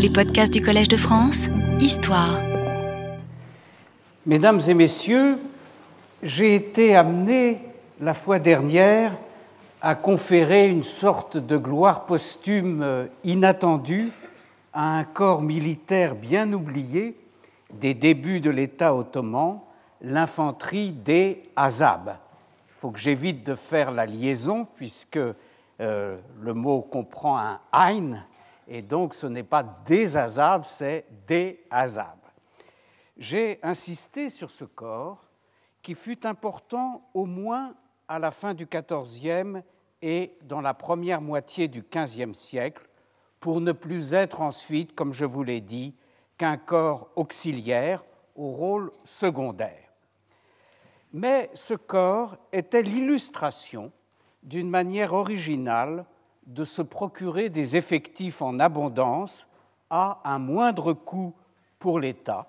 Les podcasts du Collège de France, Histoire. Mesdames et messieurs, j'ai été amené la fois dernière à conférer une sorte de gloire posthume euh, inattendue à un corps militaire bien oublié des débuts de l'État ottoman, l'infanterie des Azab. Il faut que j'évite de faire la liaison puisque euh, le mot comprend un Ein, et donc ce n'est pas des Azab, c'est des Azab. J'ai insisté sur ce corps qui fut important au moins à la fin du XIVe et dans la première moitié du XVe siècle, pour ne plus être ensuite, comme je vous l'ai dit, qu'un corps auxiliaire au rôle secondaire. Mais ce corps était l'illustration d'une manière originale de se procurer des effectifs en abondance à un moindre coût pour l'État,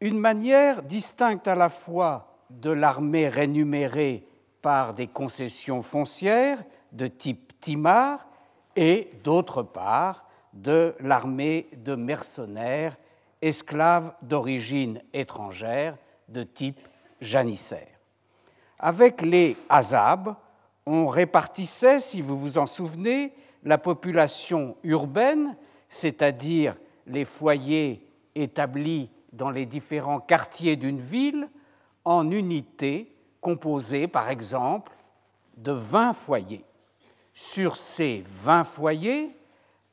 une manière distincte à la fois de l'armée rémunérée par des concessions foncières de type Timar et d'autre part de l'armée de mercenaires esclaves d'origine étrangère de type janissaire. Avec les Azab, on répartissait, si vous vous en souvenez, la population urbaine, c'est-à-dire les foyers établis dans les différents quartiers d'une ville, en unités composées, par exemple, de 20 foyers. Sur ces 20 foyers,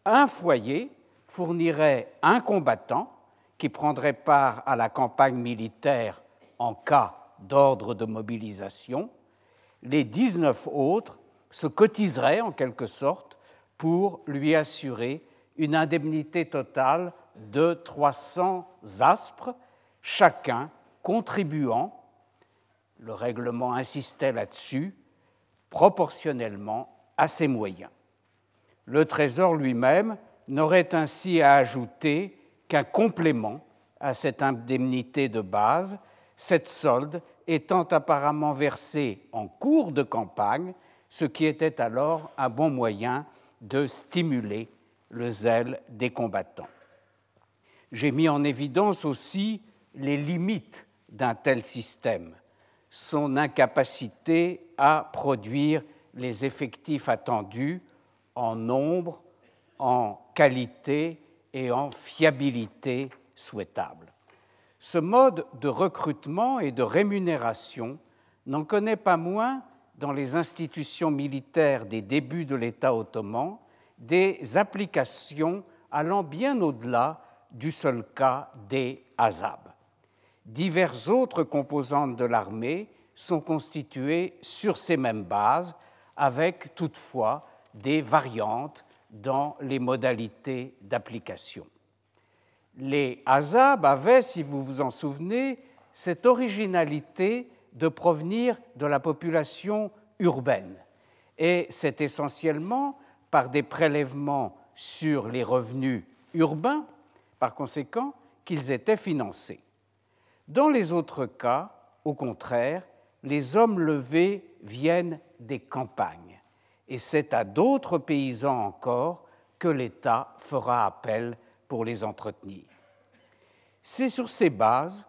un foyer fournirait un combattant qui prendrait part à la campagne militaire en cas d'ordre de mobilisation, les 19 autres se cotiseraient en quelque sorte pour lui assurer une indemnité totale de 300 aspres, chacun contribuant, le règlement insistait là-dessus, proportionnellement à ses moyens. Le Trésor lui-même n'aurait ainsi à ajouter qu'un complément à cette indemnité de base cette solde étant apparemment versée en cours de campagne, ce qui était alors un bon moyen de stimuler le zèle des combattants. J'ai mis en évidence aussi les limites d'un tel système, son incapacité à produire les effectifs attendus en nombre, en qualité et en fiabilité souhaitable. Ce mode de recrutement et de rémunération n'en connaît pas moins dans les institutions militaires des débuts de l'État ottoman des applications allant bien au-delà du seul cas des Azab. Diverses autres composantes de l'armée sont constituées sur ces mêmes bases, avec toutefois des variantes dans les modalités d'application les Azab avaient, si vous vous en souvenez, cette originalité de provenir de la population urbaine. Et c'est essentiellement par des prélèvements sur les revenus urbains, par conséquent, qu'ils étaient financés. Dans les autres cas, au contraire, les hommes levés viennent des campagnes. Et c'est à d'autres paysans encore que l'État fera appel pour les entretenir. C'est sur ces bases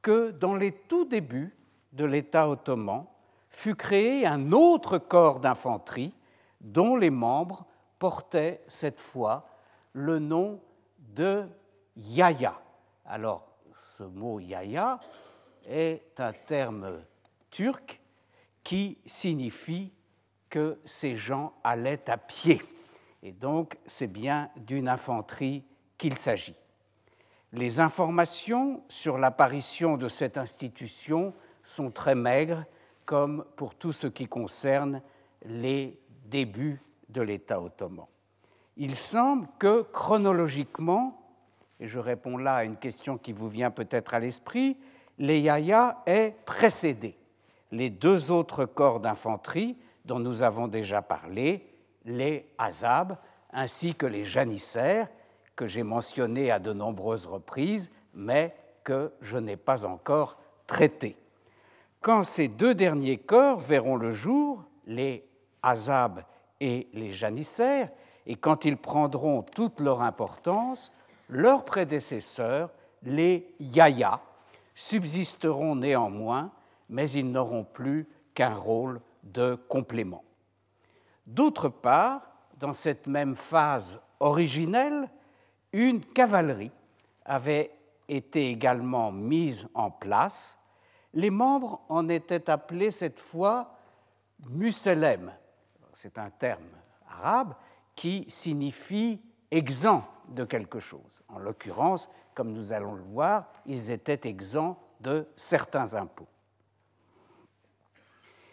que, dans les tout débuts de l'État ottoman, fut créé un autre corps d'infanterie dont les membres portaient cette fois le nom de Yaya. Alors, ce mot Yaya est un terme turc qui signifie que ces gens allaient à pied. Et donc, c'est bien d'une infanterie qu'il s'agit. Les informations sur l'apparition de cette institution sont très maigres, comme pour tout ce qui concerne les débuts de l'État ottoman. Il semble que chronologiquement, et je réponds là à une question qui vous vient peut-être à l'esprit, les Yaya aient précédé les deux autres corps d'infanterie dont nous avons déjà parlé, les Azab ainsi que les janissaires, que j'ai mentionné à de nombreuses reprises, mais que je n'ai pas encore traité. Quand ces deux derniers corps verront le jour, les Azab et les janissaires, et quand ils prendront toute leur importance, leurs prédécesseurs, les Yaya, subsisteront néanmoins, mais ils n'auront plus qu'un rôle de complément. D'autre part, dans cette même phase originelle, une cavalerie avait été également mise en place. Les membres en étaient appelés cette fois Muselem. C'est un terme arabe qui signifie exempt de quelque chose. En l'occurrence, comme nous allons le voir, ils étaient exempts de certains impôts.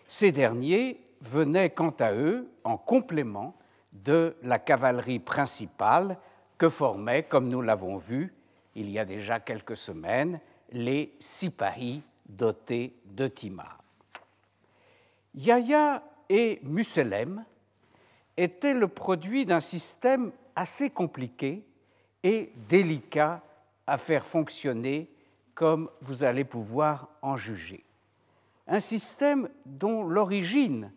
Ces derniers venaient quant à eux en complément de la cavalerie principale que formaient, comme nous l'avons vu il y a déjà quelques semaines, les Sipahis dotés de Timar. Yahya et Muselem étaient le produit d'un système assez compliqué et délicat à faire fonctionner, comme vous allez pouvoir en juger. Un système dont l'origine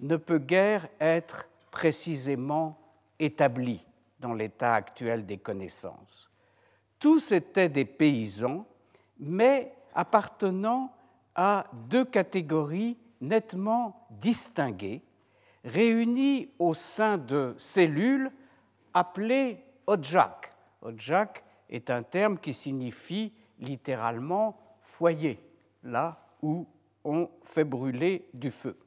ne peut guère être précisément établie dans l'état actuel des connaissances. Tous étaient des paysans, mais appartenant à deux catégories nettement distinguées, réunies au sein de cellules appelées Odjak. Odjak est un terme qui signifie littéralement foyer, là où on fait brûler du feu.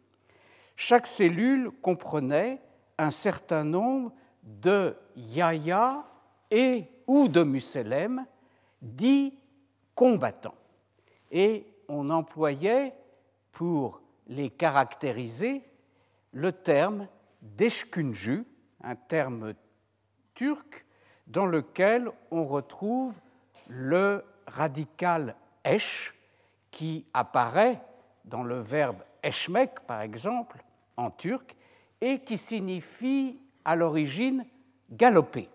Chaque cellule comprenait un certain nombre de yaya et ou de muselem, dits combattants. Et on employait pour les caractériser le terme d'eshkunju, un terme turc dans lequel on retrouve le radical esh qui apparaît dans le verbe eshmek, par exemple, en turc, et qui signifie à l'origine galoper.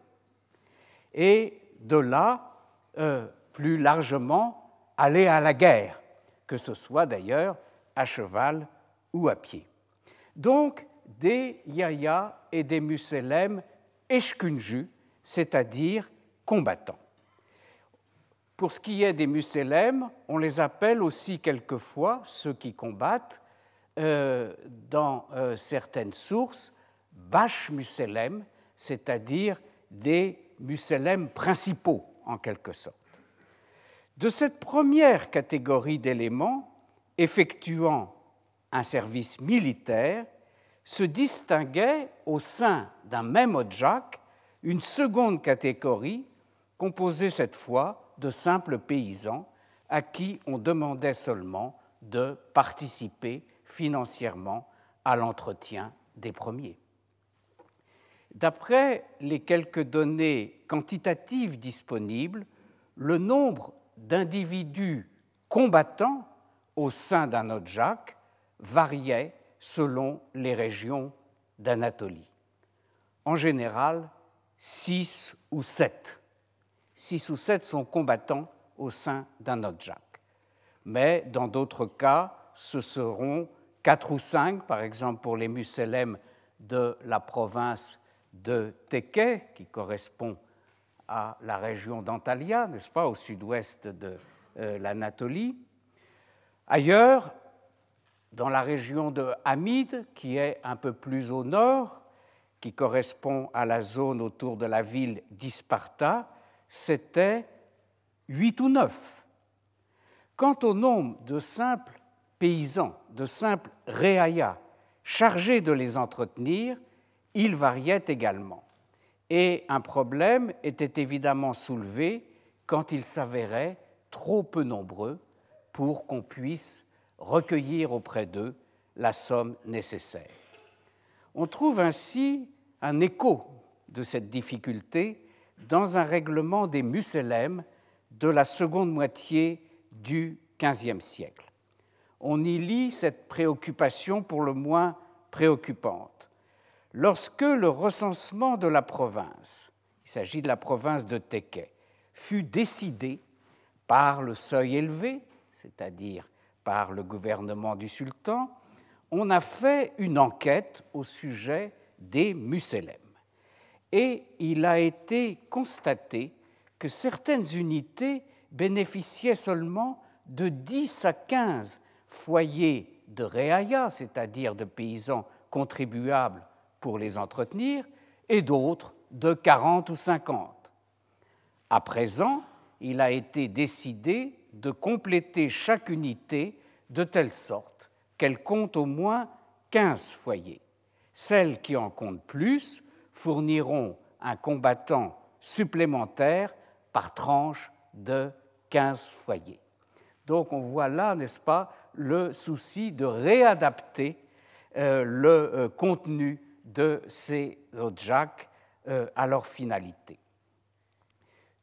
Et de là, euh, plus largement, aller à la guerre, que ce soit d'ailleurs à cheval ou à pied. Donc, des yaya et des muselem eshkunju, c'est-à-dire combattants. Pour ce qui est des muselem, on les appelle aussi quelquefois, ceux qui combattent, euh, dans euh, certaines sources, Bash muselem, c'est-à-dire des muselem principaux en quelque sorte. De cette première catégorie d'éléments effectuant un service militaire, se distinguait au sein d'un même Odjak une seconde catégorie composée cette fois de simples paysans à qui on demandait seulement de participer financièrement à l'entretien des premiers. D'après les quelques données quantitatives disponibles, le nombre d'individus combattants au sein d'un Odjak variait selon les régions d'Anatolie. En général, six ou sept. Six ou sept sont combattants au sein d'un Odjak. Mais dans d'autres cas, ce seront quatre ou cinq, par exemple pour les Muselem de la province de Teke, qui correspond à la région d'Antalya, n'est-ce pas, au sud-ouest de euh, l'Anatolie. Ailleurs, dans la région de Hamid, qui est un peu plus au nord, qui correspond à la zone autour de la ville d'Isparta, c'était huit ou neuf. Quant au nombre de simples paysans, de simples réaïas chargés de les entretenir, il variait également. Et un problème était évidemment soulevé quand ils s'avéraient trop peu nombreux pour qu'on puisse recueillir auprès d'eux la somme nécessaire. On trouve ainsi un écho de cette difficulté dans un règlement des Muselem de la seconde moitié du XVe siècle. On y lit cette préoccupation pour le moins préoccupante. Lorsque le recensement de la province, il s'agit de la province de Teke, fut décidé par le seuil élevé, c'est-à-dire par le gouvernement du sultan, on a fait une enquête au sujet des Muselem. et il a été constaté que certaines unités bénéficiaient seulement de 10 à 15 foyers de réaya, c'est-à-dire de paysans contribuables pour les entretenir, et d'autres de 40 ou 50. À présent, il a été décidé de compléter chaque unité de telle sorte qu'elle compte au moins 15 foyers. Celles qui en comptent plus fourniront un combattant supplémentaire par tranche de 15 foyers. Donc on voit là, n'est-ce pas, le souci de réadapter euh, le euh, contenu de ces ojak euh, à leur finalité.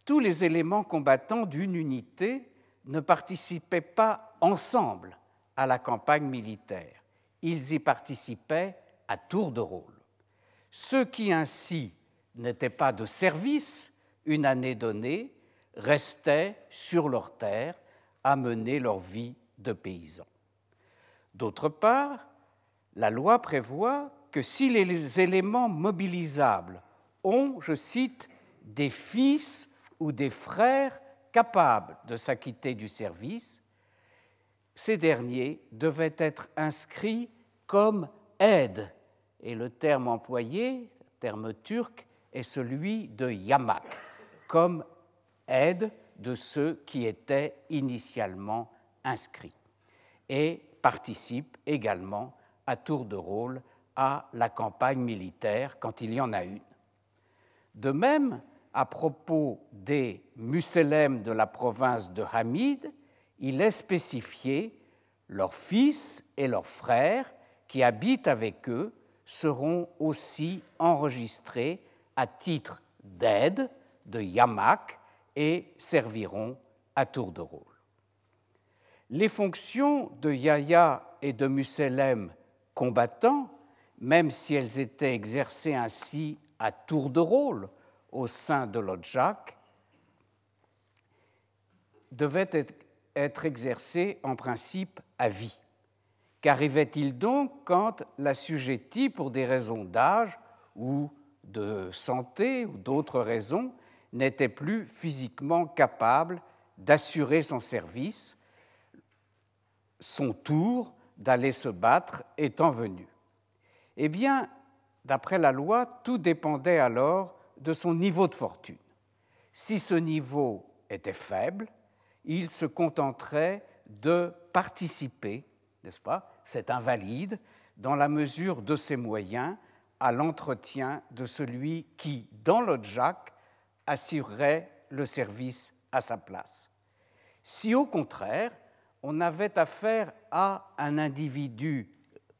Tous les éléments combattants d'une unité ne participaient pas ensemble à la campagne militaire. Ils y participaient à tour de rôle. Ceux qui ainsi n'étaient pas de service une année donnée restaient sur leur terre à mener leur vie de paysans. D'autre part, la loi prévoit que si les éléments mobilisables ont, je cite, des fils ou des frères capables de s'acquitter du service, ces derniers devaient être inscrits comme aides, et le terme employé, terme turc, est celui de yamak, comme aide de ceux qui étaient initialement inscrits, et participent également à tour de rôle à la campagne militaire quand il y en a une. De même, à propos des Musélèmes de la province de Hamid, il est spécifié leurs fils et leurs frères qui habitent avec eux seront aussi enregistrés à titre d'aide de Yamak et serviront à tour de rôle. Les fonctions de Yahya et de Musélem combattants, même si elles étaient exercées ainsi à tour de rôle au sein de l'Odjak, devaient être, exercées en principe à vie. Qu'arrivait-il donc quand l'assujetti, pour des raisons d'âge ou de santé ou d'autres raisons, n'était plus physiquement capable d'assurer son service, son tour d'aller se battre étant venu? Eh bien, d'après la loi, tout dépendait alors de son niveau de fortune. Si ce niveau était faible, il se contenterait de participer, n'est-ce pas, cet invalide, dans la mesure de ses moyens, à l'entretien de celui qui, dans le Jack, assurerait le service à sa place. Si au contraire, on avait affaire à un individu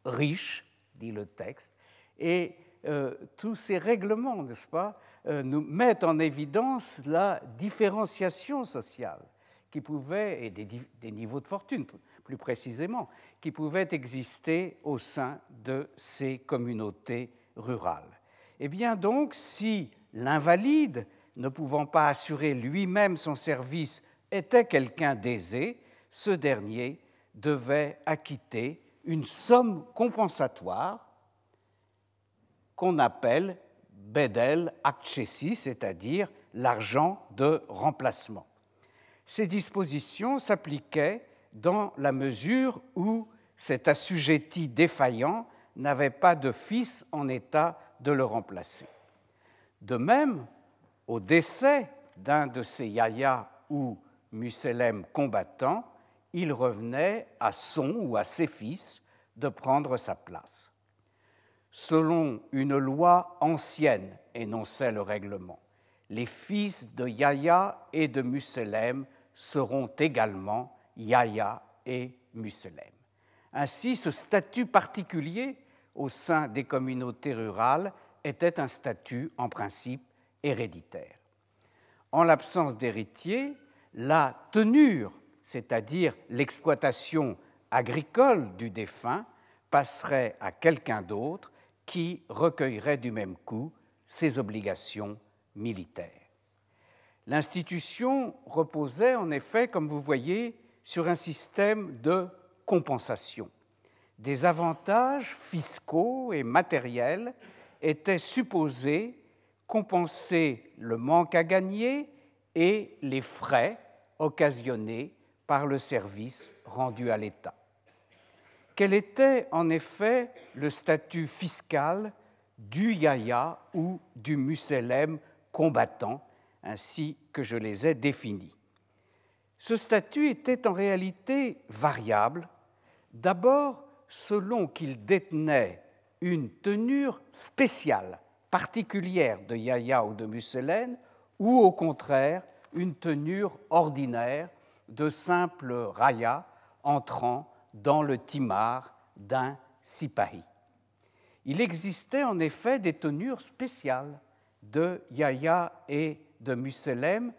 riche, dit le texte, et euh, tous ces règlements, n'est-ce pas, euh, nous mettent en évidence la différenciation sociale qui pouvait, et des, des, niveaux de fortune plus précisément, qui pouvaient exister au sein de ces communautés rurales. Eh bien donc, si l'invalide, ne pouvant pas assurer lui-même son service, était quelqu'un d'aisé, ce dernier devait acquitter une somme compensatoire qu'on appelle bedel akchesi, c'est-à-dire l'argent de remplacement. Ces dispositions s'appliquaient dans la mesure où cet assujetti défaillant n'avait pas de fils en état de le remplacer. De même, au décès d'un de ces yaya ou musélem combattants, il revenait à son ou à ses fils de prendre sa place. Selon une loi ancienne, énonçait le règlement, les fils de Yahya et de Musélem seront également Yahya et Musélem. Ainsi, ce statut particulier au sein des communautés rurales était un statut en principe héréditaire. En l'absence d'héritier, la tenure, c'est-à-dire l'exploitation agricole du défunt, passerait à quelqu'un d'autre qui recueillerait du même coup ses obligations militaires. L'institution reposait en effet, comme vous voyez, sur un système de compensation. Des avantages fiscaux et matériels étaient supposés compenser le manque à gagner et les frais occasionnés par le service rendu à l'État. Quel était en effet le statut fiscal du yaya ou du musellem combattant, ainsi que je les ai définis? Ce statut était en réalité variable, d'abord selon qu'il détenait une tenure spéciale particulière de Yaya ou de Mucélène, ou au contraire une tenure ordinaire de simple raya entrant dans le timar d'un sipahi. Il existait en effet des tenures spéciales de Yaya et de Muselem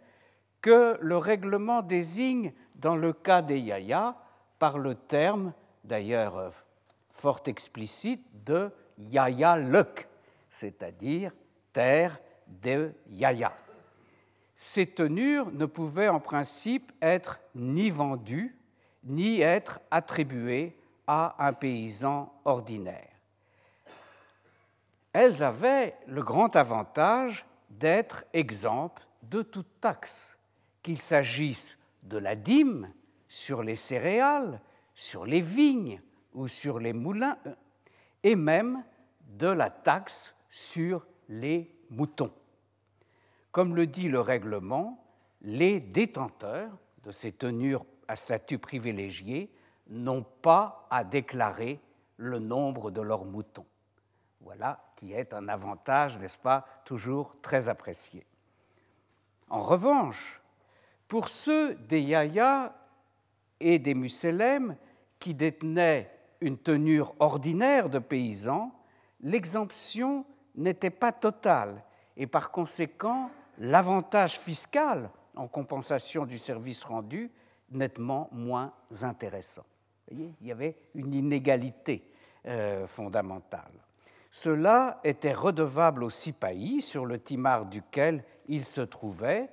que le règlement désigne dans le cas des Yaya par le terme, d'ailleurs fort explicite, de Yaya Lek, c'est-à-dire terre de Yaya. Ces tenures ne pouvaient en principe être ni vendues, ni être attribuées à un paysan ordinaire. Elles avaient le grand avantage d'être exemptes de toute taxe, qu'il s'agisse de la dîme sur les céréales, sur les vignes ou sur les moulins, et même de la taxe sur les moutons. Comme le dit le règlement, les détenteurs de ces tenures à statut privilégié n'ont pas à déclarer le nombre de leurs moutons. Voilà qui est un avantage, n'est-ce pas, toujours très apprécié. En revanche, pour ceux des Yaya et des Musselem qui détenaient une tenure ordinaire de paysans, l'exemption n'était pas totale et par conséquent l'avantage fiscal en compensation du service rendu nettement moins intéressant. Voyez, il y avait une inégalité euh, fondamentale. Cela était redevable aux Sipahi, sur le timar duquel il se trouvait,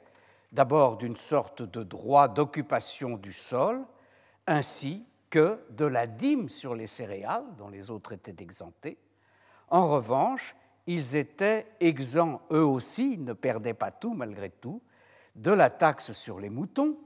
d'abord d'une sorte de droit d'occupation du sol, ainsi que de la dîme sur les céréales, dont les autres étaient exemptés. En revanche, ils étaient exempts eux aussi, ne perdaient pas tout malgré tout, de la taxe sur les moutons,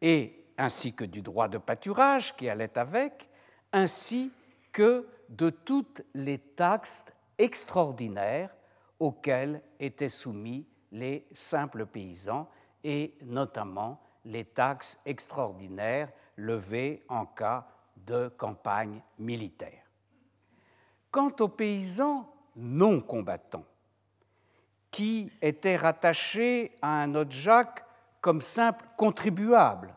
et ainsi que du droit de pâturage qui allait avec, ainsi que de toutes les taxes extraordinaires auxquelles étaient soumis les simples paysans, et notamment les taxes extraordinaires levées en cas de campagne militaire. Quant aux paysans non combattants, qui étaient rattachés à un Jacques comme simple contribuable,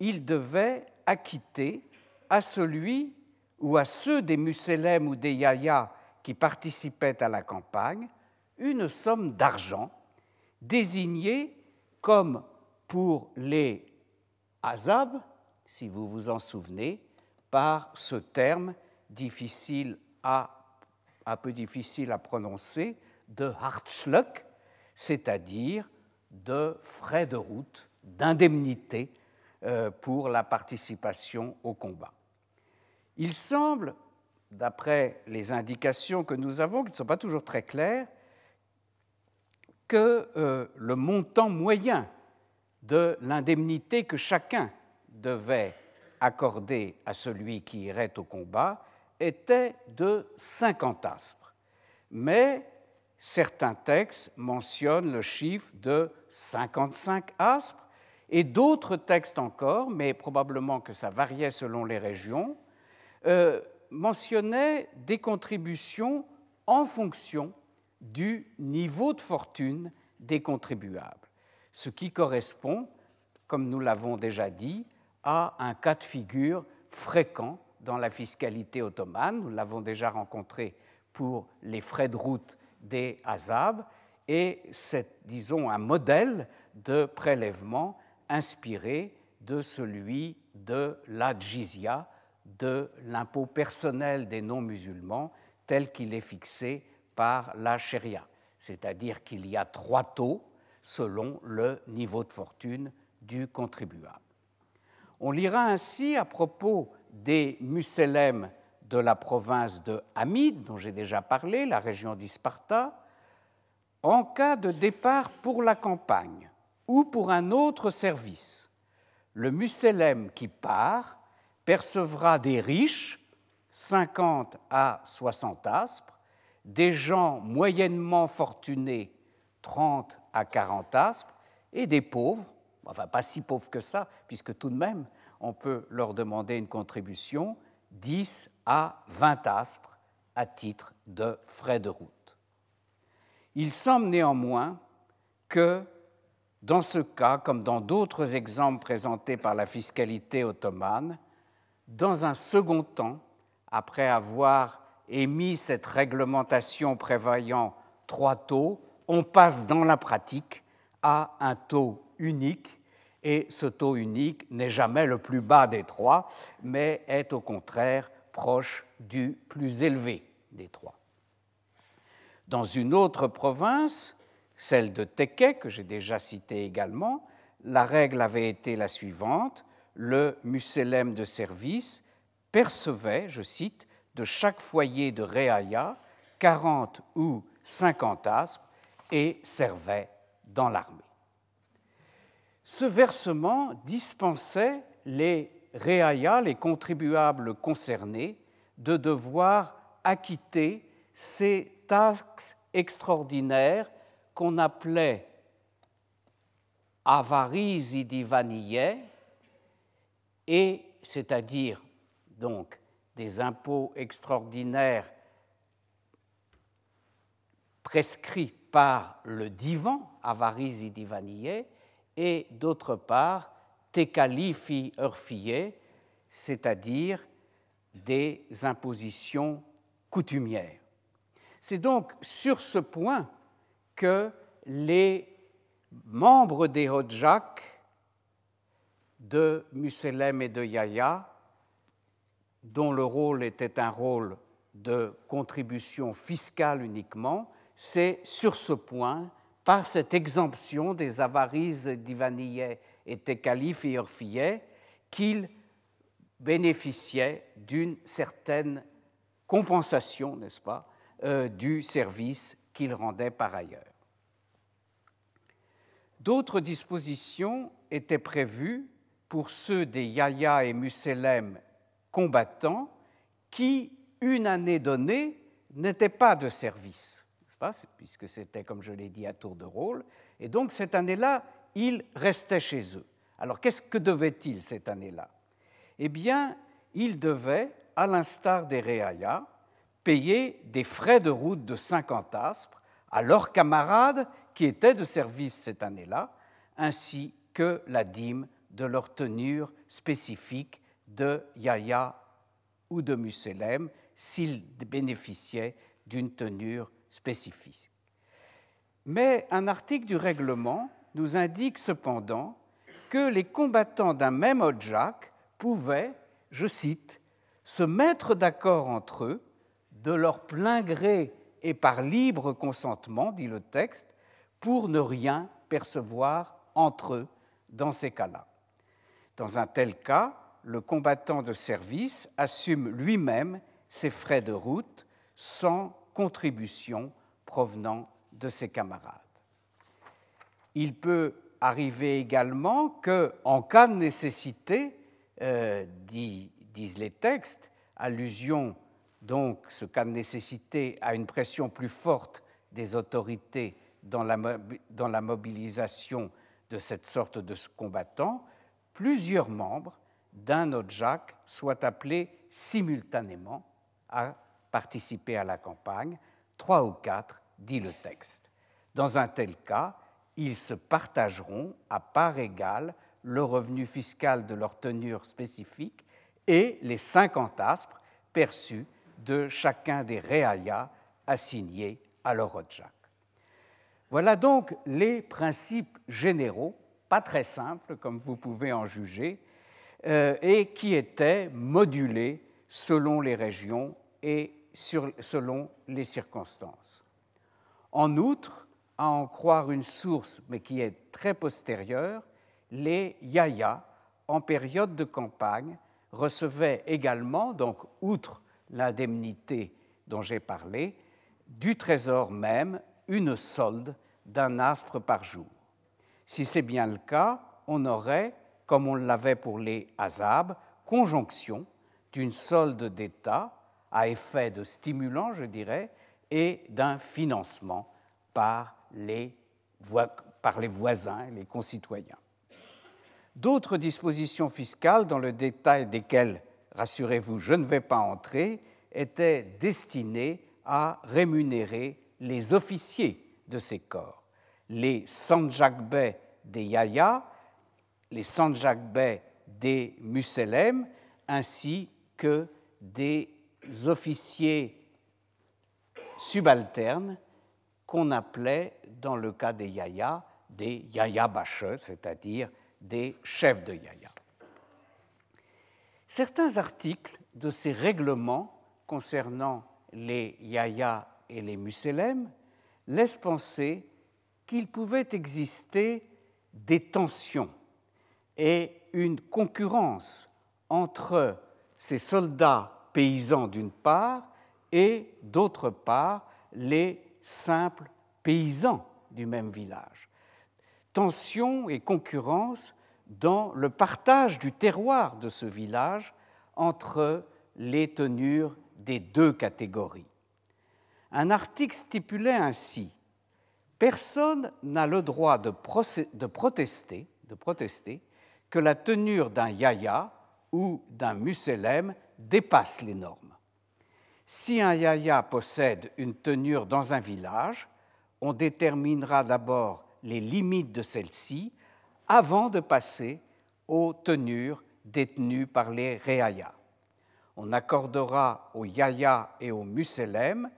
ils devaient acquitter à celui ou à ceux des Musselem ou des Yaya qui participaient à la campagne une somme d'argent désignée comme pour les Azab, si vous vous en souvenez, par ce terme difficile à un peu difficile à prononcer, de Hartschluck, c'est-à-dire de frais de route, d'indemnité euh, pour la participation au combat. Il semble, d'après les indications que nous avons, qui ne sont pas toujours très claires, que euh, le montant moyen de l'indemnité que chacun devait accorder à celui qui irait au combat était de 50 aspres. Mais certains textes mentionnent le chiffre de 55 aspres et d'autres textes encore, mais probablement que ça variait selon les régions, euh, mentionnaient des contributions en fonction du niveau de fortune des contribuables, ce qui correspond, comme nous l'avons déjà dit, à un cas de figure fréquent dans la fiscalité ottomane. Nous l'avons déjà rencontré pour les frais de route des Azab, et c'est, disons, un modèle de prélèvement inspiré de celui de la jizya, de l'impôt personnel des non-musulmans, tel qu'il est fixé par la sharia. C'est-à-dire qu'il y a trois taux selon le niveau de fortune du contribuable. On lira ainsi à propos des Musselem de la province de Hamid, dont j'ai déjà parlé, la région d'Isparta, En cas de départ pour la campagne ou pour un autre service, le musélem qui part percevra des riches, 50 à 60 aspres, des gens moyennement fortunés, 30 à 40 aspres, et des pauvres, enfin pas si pauvres que ça, puisque tout de même on peut leur demander une contribution, 10 à 20 aspres à titre de frais de route. Il semble néanmoins que dans ce cas, comme dans d'autres exemples présentés par la fiscalité ottomane, dans un second temps, après avoir émis cette réglementation prévoyant trois taux, on passe dans la pratique à un taux unique, et ce taux unique n'est jamais le plus bas des trois, mais est au contraire proche du plus élevé des trois. Dans une autre province, celle de Teke, que j'ai déjà citée également, la règle avait été la suivante le musélem de service percevait, je cite, de chaque foyer de Réaya 40 ou 50 aspres et servait dans l'armée. Ce versement dispensait les réayas, les contribuables concernés, de devoir acquitter ces taxes extraordinaires qu'on appelait avaris divaniye, et c'est-à-dire donc des impôts extraordinaires prescrits par le divan, avaris divaniye, et d'autre part tekalifi urfiye, c'est-à-dire des impositions coutumières. C'est donc sur ce point que les membres des Hodjak de Muselem et de Yaya, dont le rôle était un rôle de contribution fiscale uniquement, c'est sur ce point par cette exemption des avaries d'Ivaniye et Tekalif et Orfiye qu'il bénéficiait d'une certaine compensation, n'est-ce pas, euh, du service qu'il rendait par ailleurs. D'autres dispositions étaient prévues pour ceux des Yaya et Muselem combattants qui, une année donnée, n'étaient pas de service puisque c'était, comme je l'ai dit, à tour de rôle. Et donc, cette année-là, ils restaient chez eux. Alors, qu'est-ce que devaient-ils cette année-là? Eh bien, ils devaient, à l'instar des Réaya, payer des frais de route de 50 aspres à leurs camarades qui étaient de service cette année-là, ainsi que la dîme de leur tenure spécifique de Yaya ou de Muselem s'ils bénéficiaient d'une tenure spécifique. Mais un article du règlement nous indique cependant que les combattants d'un même Odjak pouvaient, je cite, se mettre d'accord entre eux, de leur plein gré et par libre consentement, dit le texte, pour ne rien percevoir entre eux dans ces cas-là. Dans un tel cas, le combattant de service assume lui-même ses frais de route sans contributions provenant de ses camarades. Il peut arriver également que, en cas de nécessité, euh, disent les textes, allusion donc ce cas de nécessité à une pression plus forte des autorités dans la, mobilisation de cette sorte de combattants, plusieurs membres d'un Odjak soient appelés simultanément à participer à la campagne, trois ou quatre, dit le texte. Dans un tel cas, ils se partageront à part égale le revenu fiscal de leur tenure spécifique et les 50 aspres perçus de chacun des réayas assignés à leur. Voilà donc les principes généraux, pas très simples comme vous pouvez en juger, euh, et qui étaient modulés selon les régions et selon les circonstances. En outre, à en croire une source, mais qui est très postérieure, les yaya, en période de campagne, recevaient également, donc outre l'indemnité dont j'ai parlé, du trésor même une solde d'un aspre par jour. Si c'est bien le cas, on aurait, comme on l'avait pour les Hazab, conjonction d'une solde d'État à effet de stimulant, je dirais, et d'un financement par les, par les voisins, les concitoyens. D'autres dispositions fiscales, dans le détail desquelles, rassurez-vous, je ne vais pas entrer, étaient destinées à rémunérer les officiers de ces corps, les Sanjakbey des Yaya, les Sanjakbey des Muselem, ainsi que des officiers subalternes qu'on appelait, dans le cas des Yaya, des Yaya c'est-à-dire des chefs de Yaya. Certains articles de ces règlements concernant les Yaya et les Muselem laissent penser qu'il pouvait exister des tensions et une concurrence entre ces soldats paysans d'une part et d'autre part les simples paysans du même village. Tension et concurrence dans le partage du terroir de ce village entre les tenures des deux catégories. Un article stipulait ainsi Personne n'a le droit de, protester, de que la tenure d'un yaya ou d'un muselem dépasse les normes. Si un yaya possède une tenure dans un village, on déterminera d'abord les limites de celle-ci avant de passer aux tenures détenues par les réayas. On accordera aux yaya et aux muselem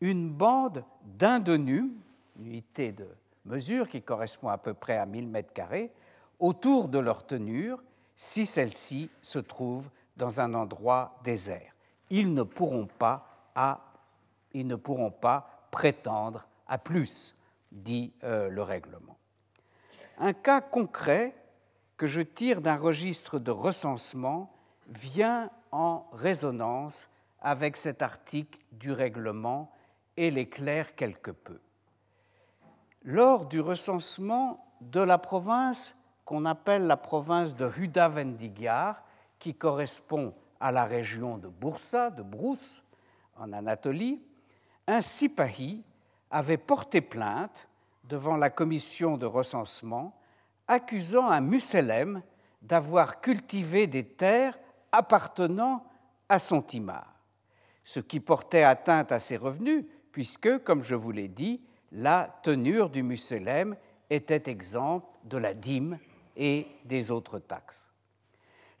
une bande d'un une unité de mesure qui correspond à peu près à 1000 mètres carrés, autour de leur tenure si celle-ci se trouve dans un endroit désert. Ils ne pourront pas, prétendre à plus, dit euh, le règlement. Un cas concret que je tire d'un registre de recensement vient en résonance avec cet article du règlement et l'éclaire quelque peu. Lors du recensement de la province qu'on appelle la province de Huda-Vendigar, qui correspond à la région de Bursa, de Brousse, en Anatolie, un sipahi avait porté plainte devant la commission de recensement, accusant un muselem d'avoir cultivé des terres appartenant à son timar, ce qui portait atteinte à ses revenus, puisque, comme je vous l'ai dit, la tenure du muselem était exempte de la dîme et des autres taxes.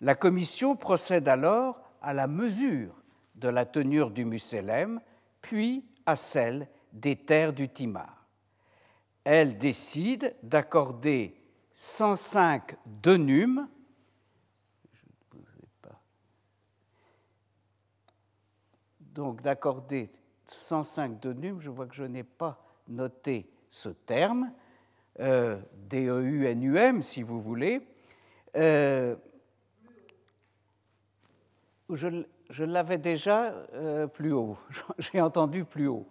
La Commission procède alors à la mesure de la tenure du Muselem, puis à celle des terres du Timar. Elle décide d'accorder 105 denumes, donc d'accorder 105 denumes, je vois que je n'ai pas noté ce terme, euh, D-E-U-N-U-M si vous voulez, euh, je, l'avais déjà euh, plus haut, j'ai entendu plus haut.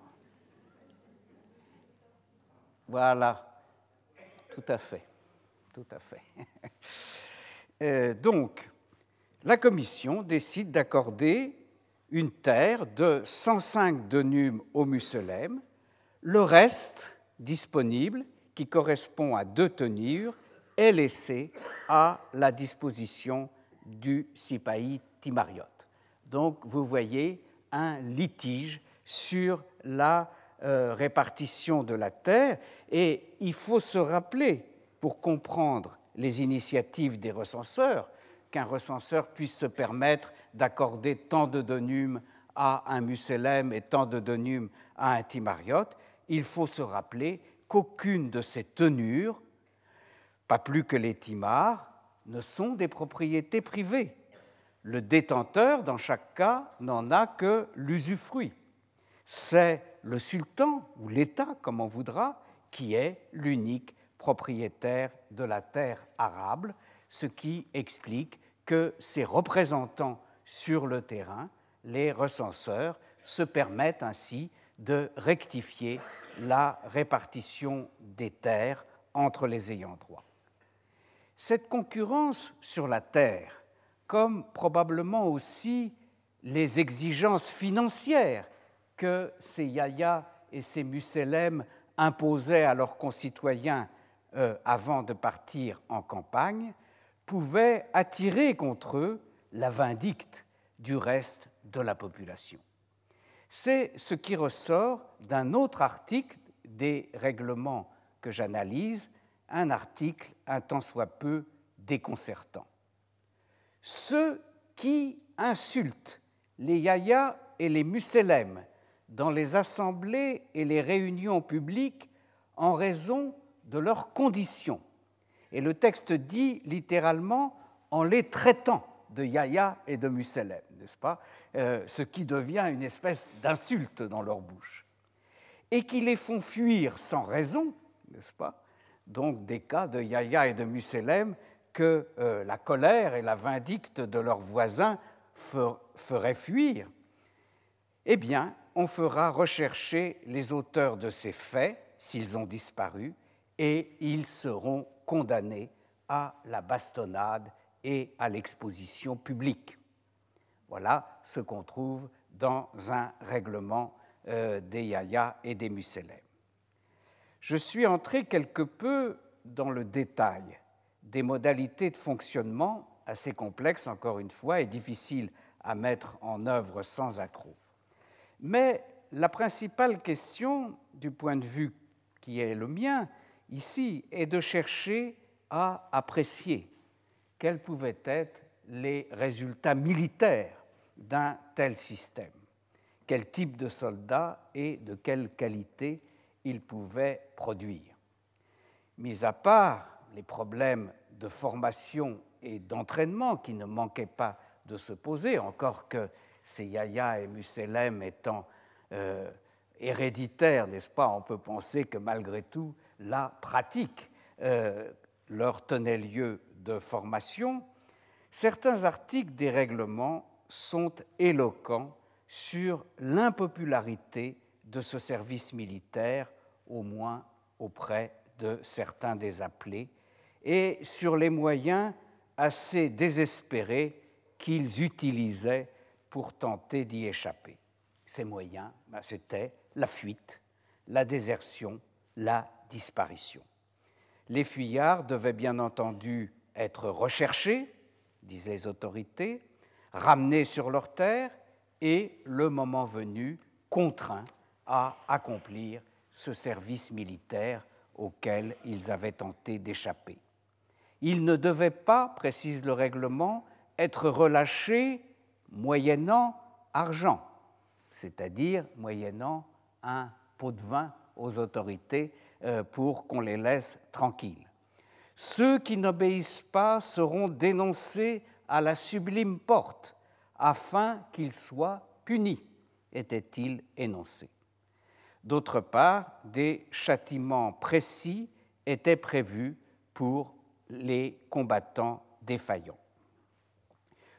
Voilà, tout à fait, tout à fait. Euh, donc, la Commission décide d'accorder une terre de 105 denumes au Muselem, le reste disponible, qui correspond à deux tenures, est laissé à la disposition du Sipaï donc vous voyez un litige sur la euh, répartition de la terre. Et il faut se rappeler pour comprendre les initiatives des recenseurs qu'un recenseur puisse se permettre d'accorder tant de donumes à un muselem et tant de donumes à un timariote, il faut se rappeler qu'aucune de ces tenures, pas plus que les timars, ne sont des propriétés privées le détenteur, dans chaque cas, n'en a que l'usufruit. C'est le sultan ou l'État, comme on voudra, qui est l'unique propriétaire de la terre arable, ce qui explique que ses représentants sur le terrain, les recenseurs, se permettent ainsi de rectifier la répartition des terres entre les ayants droit. Cette concurrence sur la terre, comme probablement aussi les exigences financières que ces Yaya et ces Musselem imposaient à leurs concitoyens euh, avant de partir en campagne, pouvaient attirer contre eux la vindicte du reste de la population. C'est ce qui ressort d'un autre article des règlements que j'analyse, un article un tant soit peu déconcertant. Ceux qui insultent les yayas et les musselem dans les assemblées et les réunions publiques en raison de leurs conditions. Et le texte dit littéralement en les traitant de Yaya et de Musselem, n'est-ce pas euh, Ce qui devient une espèce d'insulte dans leur bouche. Et qui les font fuir sans raison, n'est-ce pas Donc des cas de Yaya et de Musselem que euh, la colère et la vindicte de leurs voisins feraient fuir. Eh bien, on fera rechercher les auteurs de ces faits, s'ils ont disparu, et ils seront condamnés à la bastonnade et à l'exposition publique. Voilà ce qu'on trouve dans un règlement euh, des Yaya et des Muselem. Je suis entré quelque peu dans le détail des modalités de fonctionnement assez complexes, encore une fois, et difficiles à mettre en œuvre sans accroc. Mais la principale question, du point de vue qui est le mien ici, est de chercher à apprécier quels pouvaient être les résultats militaires d'un tel système, quel type de soldats et de quelle qualité il pouvait produire. Mis à part les problèmes de formation et d'entraînement qui ne manquaient pas de se poser, encore que ces Yaya et Muselem étant euh, héréditaires, n'est-ce pas? On peut penser que malgré tout, la pratique euh, leur tenait lieu de formation. Certains articles des règlements sont éloquents sur l'impopularité de ce service militaire, au moins auprès de certains des appelés, et sur les moyens assez désespérés qu'ils utilisaient pour tenter d'y échapper. Ces moyens, ben, c'était la fuite, la désertion, la disparition. Les fuyards devaient bien entendu être recherchés, disent les autorités, ramenés sur leur terre et, le moment venu, contraints à accomplir ce service militaire auquel ils avaient tenté d'échapper. Ils ne devaient pas, précise le règlement, être relâchés moyennant argent, c'est-à-dire moyennant un pot de vin aux autorités euh, pour qu'on les laisse tranquilles. Ceux qui n'obéissent pas seront dénoncés à la sublime porte afin qu'ils soient punis, était-il énoncé. D'autre part, des châtiments précis étaient prévus pour les combattants défaillants.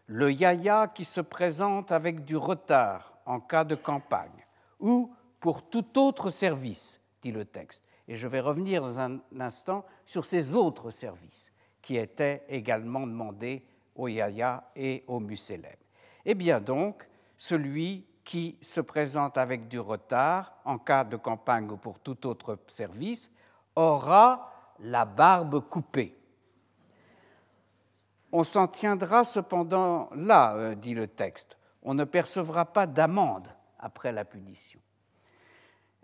Le yaya qui se présente avec du retard en cas de campagne ou pour tout autre service, dit le texte. Et je vais revenir dans un instant sur ces autres services qui étaient également demandés aux yaya et aux muselem. Eh bien donc, celui qui se présente avec du retard en cas de campagne ou pour tout autre service aura la barbe coupée on s'en tiendra cependant là, euh, dit le texte. On ne percevra pas d'amende après la punition.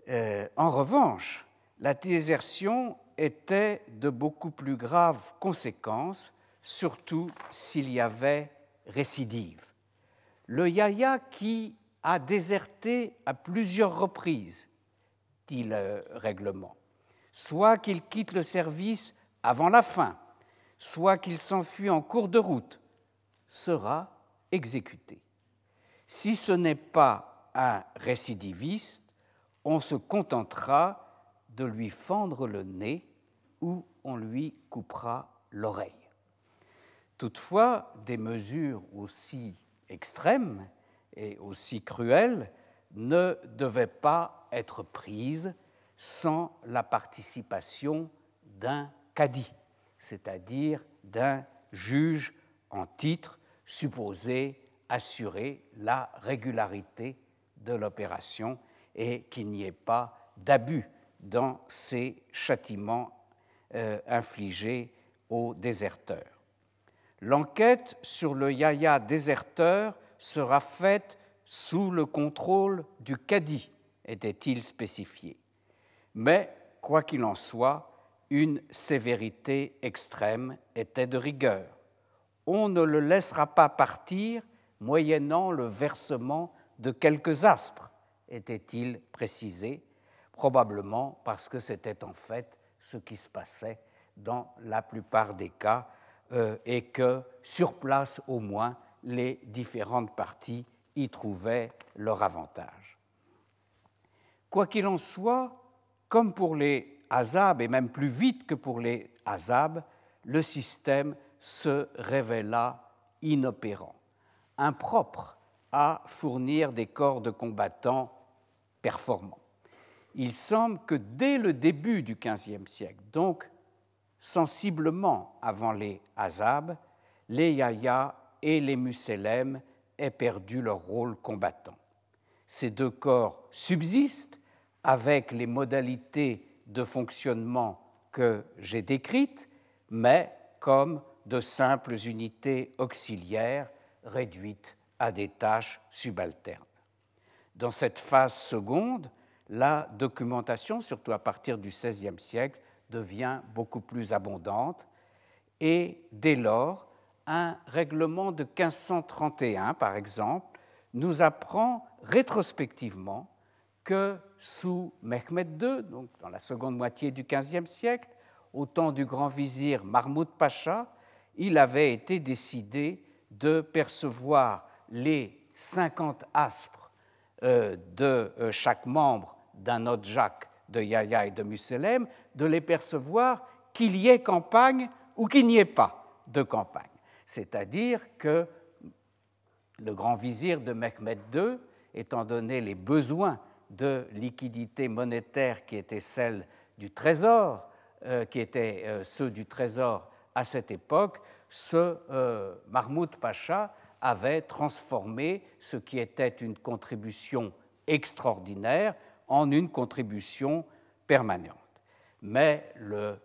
Euh, en revanche, la désertion était de beaucoup plus graves conséquences, surtout s'il y avait récidive. Le yaya qui a déserté à plusieurs reprises, dit le règlement, soit qu'il quitte le service avant la fin, soit qu'il s'enfuit en cours de route, sera exécuté. Si ce n'est pas un récidiviste, on se contentera de lui fendre le nez ou on lui coupera l'oreille. Toutefois, des mesures aussi extrêmes et aussi cruelles ne devaient pas être prises sans la participation d'un cadi, c'est-à-dire d'un juge en titre supposé assurer la régularité de l'opération et qu'il n'y ait pas d'abus dans ces châtiments euh, infligés aux déserteurs. L'enquête sur le yaya déserteur sera faite sous le contrôle du cadi, était-il spécifié. Mais, quoi qu'il en soit, une sévérité extrême était de rigueur. On ne le laissera pas partir moyennant le versement de quelques aspres, était-il précisé, probablement parce que c'était en fait ce qui se passait dans la plupart des cas euh, et que sur place au moins les différentes parties y trouvaient leur avantage. Quoi qu'il en soit, comme pour les Azab et même plus vite que pour les Azab, le système se révéla inopérant, impropre à fournir des corps de combattants performants. Il semble que dès le début du XVe siècle, donc sensiblement avant les Azab, les Yaya et les Musélem aient perdu leur rôle combattant. Ces deux corps subsistent avec les modalités de fonctionnement que j'ai décrites, mais comme de simples unités auxiliaires réduites à des tâches subalternes. Dans cette phase seconde, la documentation, surtout à partir du XVIe siècle, devient beaucoup plus abondante et dès lors, un règlement de 1531, par exemple, nous apprend rétrospectivement que sous Mehmed II, donc dans la seconde moitié du XVe siècle, au temps du grand vizir Mahmoud Pacha, il avait été décidé de percevoir les 50 aspres euh, de euh, chaque membre d'un Jacques de Yahya et de Muselem, de les percevoir qu'il y ait campagne ou qu'il n'y ait pas de campagne. C'est-à-dire que le grand vizir de Mehmed II, étant donné les besoins de liquidité monétaire qui étaient celles du trésor, euh, qui étaient euh, ceux du trésor à cette époque, ce euh, Mahmoud Pacha avait transformé ce qui était une contribution extraordinaire en une contribution permanente. Mais le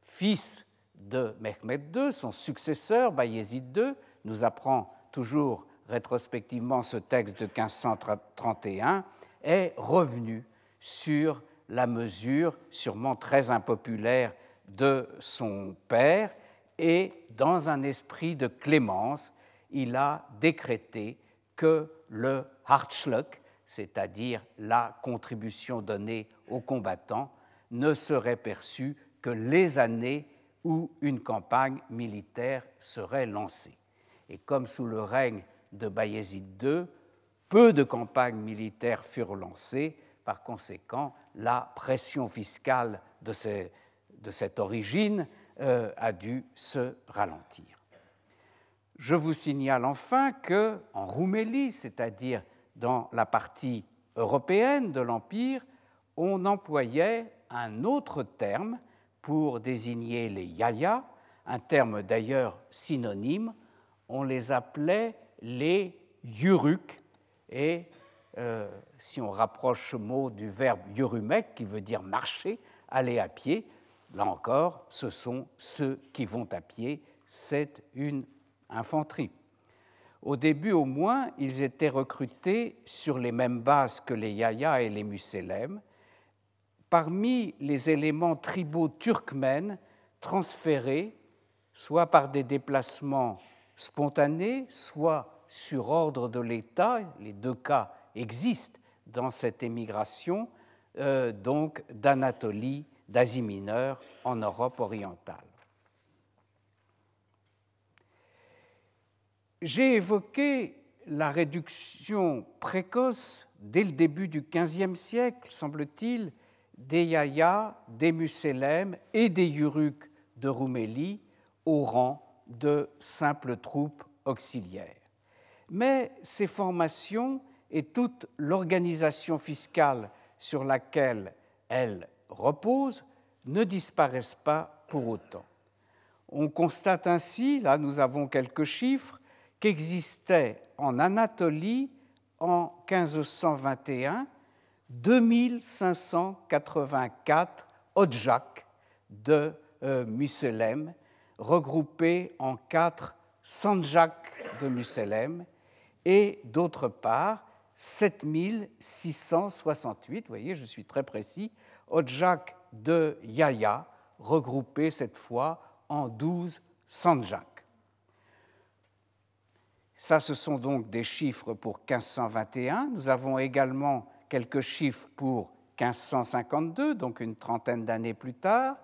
fils de Mehmed II, son successeur, Bayezid II, nous apprend toujours rétrospectivement ce texte de 1531, est revenu sur la mesure sûrement très impopulaire de son père et dans un esprit de clémence, il a décrété que le Hartschluck, c'est-à-dire la contribution donnée aux combattants, ne serait perçu que les années où une campagne militaire serait lancée. Et comme sous le règne de Bayezid II, peu de campagnes militaires furent lancées, par conséquent, la pression fiscale de, cette origine euh, a dû se ralentir. Je vous signale enfin que en Roumélie, c'est-à-dire dans la partie européenne de l'Empire, on employait un autre terme pour désigner les yaya, un terme d'ailleurs synonyme, on les appelait les yuruks, et euh, si on rapproche ce mot du verbe yurumek, qui veut dire marcher, aller à pied, là encore, ce sont ceux qui vont à pied, c'est une infanterie. Au début au moins, ils étaient recrutés sur les mêmes bases que les Yaya et les Musélem, parmi les éléments tribaux turkmènes transférés soit par des déplacements spontanés, soit sur ordre de l'État, les deux cas existent dans cette émigration, euh, donc d'Anatolie, d'Asie mineure en Europe orientale. J'ai évoqué la réduction précoce dès le début du XVe siècle, semble-t-il, des Yaya, des Musélem et des Yuruks de Roumélie au rang de simples troupes auxiliaires. Mais ces formations et toute l'organisation fiscale sur laquelle elles reposent ne disparaissent pas pour autant. On constate ainsi, là nous avons quelques chiffres, qu'existait en Anatolie en 1521 2584 odjaks de euh, regroupés en quatre sanjaks de Muselem, et d'autre part 7668, vous voyez, je suis très précis, odjaks de Yaya, regroupés cette fois en 12 sanjaks. Ça, ce sont donc des chiffres pour 1521. Nous avons également quelques chiffres pour 1552, donc une trentaine d'années plus tard,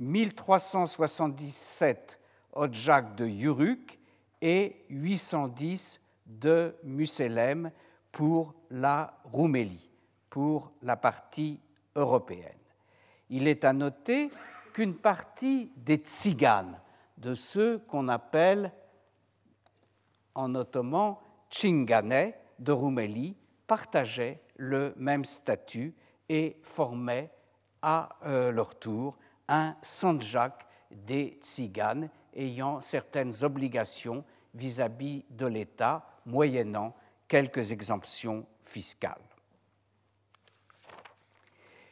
1377 Odjak de Yuruk et 810 de Muselem pour la Roumélie, pour la partie européenne. Il est à noter qu'une partie des tziganes, de ceux qu'on appelle en ottoman Tchinganais de Roumélie, partageaient le même statut et formaient à euh, leur tour un sanjak des tziganes ayant certaines obligations vis-à-vis de l'État, moyennant quelques exemptions fiscales.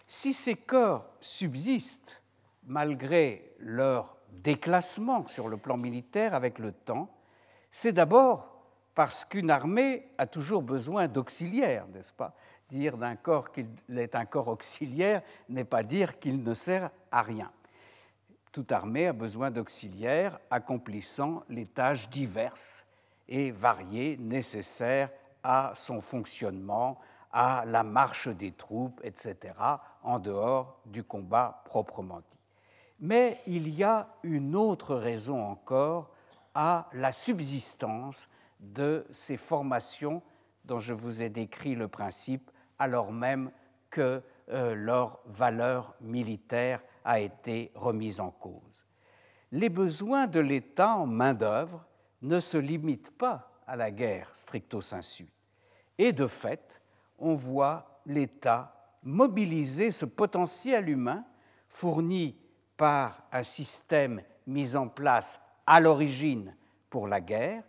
Si ces corps subsistent malgré leur déclassement sur le plan militaire avec le temps, c'est d'abord parce qu'une armée a toujours besoin d'auxiliaires, n'est-ce pas? Dire d'un corps qu'il est un corps auxiliaire n'est pas dire qu'il ne sert à rien. Toute armée a besoin d'auxiliaires accomplissant les tâches diverses et variées nécessaires à son fonctionnement, à la marche des troupes, etc., en dehors du combat proprement dit. Mais il y a une autre raison encore à la subsistance de ces formations dont je vous ai décrit le principe, alors même que euh, leur valeur militaire a été remise en cause. Les besoins de l'État en main-d'œuvre ne se limitent pas à la guerre stricto sensu. Et de fait, on voit l'État mobiliser ce potentiel humain fourni par un système mis en place à l'origine pour la guerre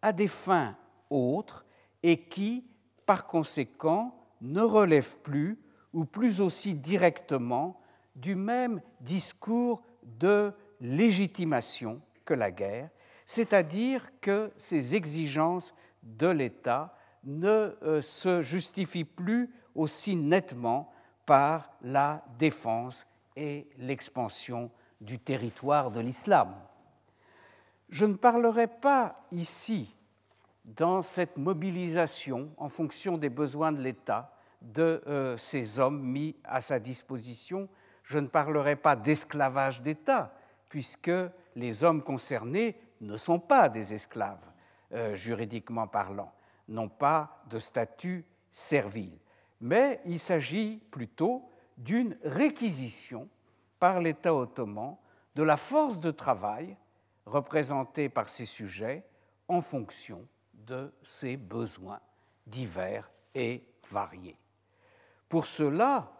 à des fins autres et qui, par conséquent, ne relèvent plus ou plus aussi directement du même discours de légitimation que la guerre, c'est-à-dire que ces exigences de l'État ne euh, se justifient plus aussi nettement par la défense et l'expansion du territoire de l'islam. Je ne parlerai pas ici, dans cette mobilisation en fonction des besoins de l'État, de euh, ces hommes mis à sa disposition. Je ne parlerai pas d'esclavage d'État, puisque les hommes concernés ne sont pas des esclaves, euh, juridiquement parlant, n'ont pas de statut servile. Mais il s'agit plutôt d'une réquisition par l'État ottoman de la force de travail représentés par ces sujets en fonction de ses besoins divers et variés. Pour cela,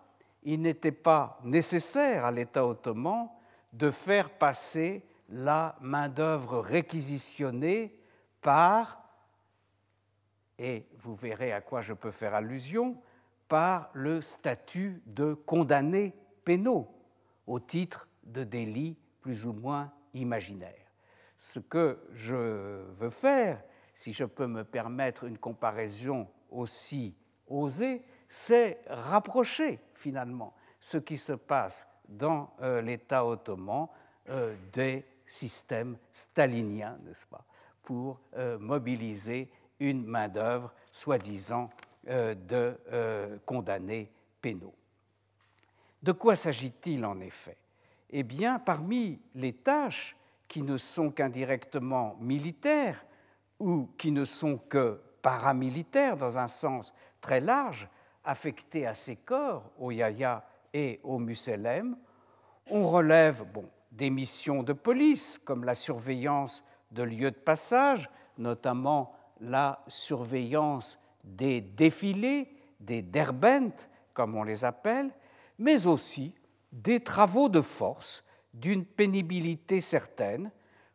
il n'était pas nécessaire à l'État ottoman de faire passer la main-d'œuvre réquisitionnée par, et vous verrez à quoi je peux faire allusion, par le statut de condamné pénaux au titre de délits plus ou moins imaginaires. Ce que je veux faire, si je peux me permettre une comparaison aussi osée, c'est rapprocher finalement ce qui se passe dans euh, l'État ottoman euh, des systèmes staliniens, n'est-ce pas, pour euh, mobiliser une main-d'œuvre soi-disant de condamnés pénaux. De quoi s'agit-il en effet? Eh bien, parmi les tâches qui ne sont qu'indirectement militaires ou qui ne sont que paramilitaires dans un sens très large, affectés à ces corps, au Yaya et au Muselem, on relève bon, des missions de police comme la surveillance de lieux de passage, notamment la surveillance des défilés, des derbent, comme on les appelle, mais aussi des travaux de force d'une pénibilité certaine,